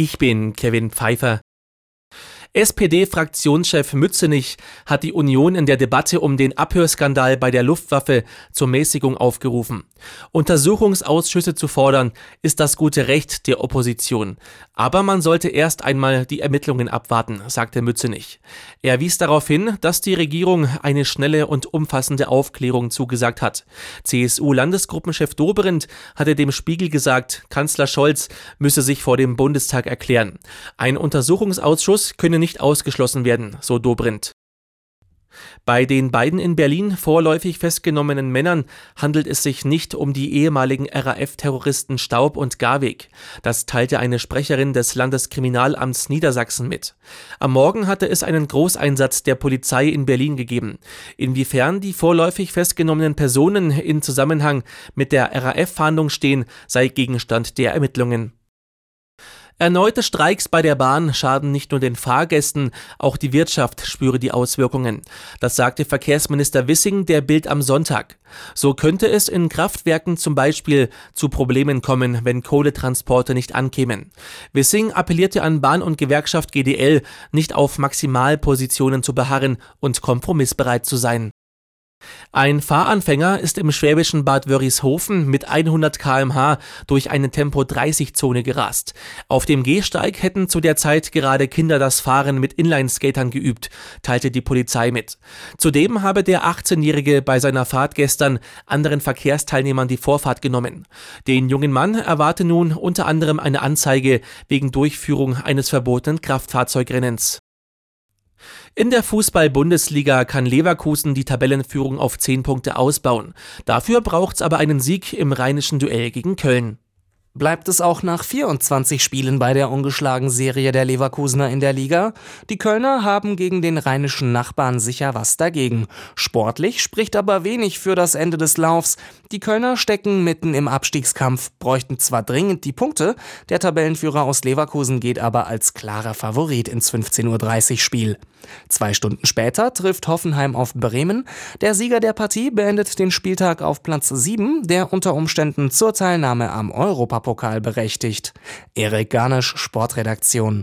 Ich bin Kevin Pfeiffer. SPD-Fraktionschef Mützenich hat die Union in der Debatte um den Abhörskandal bei der Luftwaffe zur Mäßigung aufgerufen. Untersuchungsausschüsse zu fordern, ist das gute Recht der Opposition. Aber man sollte erst einmal die Ermittlungen abwarten, sagte Mützenich. Er wies darauf hin, dass die Regierung eine schnelle und umfassende Aufklärung zugesagt hat. CSU-Landesgruppenchef Dobrindt hatte dem Spiegel gesagt, Kanzler Scholz müsse sich vor dem Bundestag erklären. Ein Untersuchungsausschuss könne könne nicht ausgeschlossen werden, so Dobrindt. Bei den beiden in Berlin vorläufig festgenommenen Männern handelt es sich nicht um die ehemaligen RAF-Terroristen Staub und Garweg. Das teilte eine Sprecherin des Landeskriminalamts Niedersachsen mit. Am Morgen hatte es einen Großeinsatz der Polizei in Berlin gegeben. Inwiefern die vorläufig festgenommenen Personen in Zusammenhang mit der RAF-Fahndung stehen, sei Gegenstand der Ermittlungen. Erneute Streiks bei der Bahn schaden nicht nur den Fahrgästen, auch die Wirtschaft spüre die Auswirkungen. Das sagte Verkehrsminister Wissing der Bild am Sonntag. So könnte es in Kraftwerken zum Beispiel zu Problemen kommen, wenn Kohletransporte nicht ankämen. Wissing appellierte an Bahn- und Gewerkschaft GDL, nicht auf Maximalpositionen zu beharren und kompromissbereit zu sein. Ein Fahranfänger ist im schwäbischen Bad Wörishofen mit 100 km/h durch eine Tempo-30-Zone gerast. Auf dem Gehsteig hätten zu der Zeit gerade Kinder das Fahren mit Inlineskatern geübt, teilte die Polizei mit. Zudem habe der 18-Jährige bei seiner Fahrt gestern anderen Verkehrsteilnehmern die Vorfahrt genommen. Den jungen Mann erwarte nun unter anderem eine Anzeige wegen Durchführung eines verbotenen Kraftfahrzeugrennens. In der Fußball-Bundesliga kann Leverkusen die Tabellenführung auf 10 Punkte ausbauen. Dafür braucht's aber einen Sieg im rheinischen Duell gegen Köln bleibt es auch nach 24 Spielen bei der ungeschlagen Serie der Leverkusener in der Liga. Die Kölner haben gegen den rheinischen Nachbarn sicher was dagegen. Sportlich spricht aber wenig für das Ende des Laufs. Die Kölner stecken mitten im Abstiegskampf, bräuchten zwar dringend die Punkte, der Tabellenführer aus Leverkusen geht aber als klarer Favorit ins 15.30 Uhr Spiel. Zwei Stunden später trifft Hoffenheim auf Bremen. Der Sieger der Partie beendet den Spieltag auf Platz 7, der unter Umständen zur Teilnahme am Europapokal berechtigt. Erik Garnisch, Sportredaktion.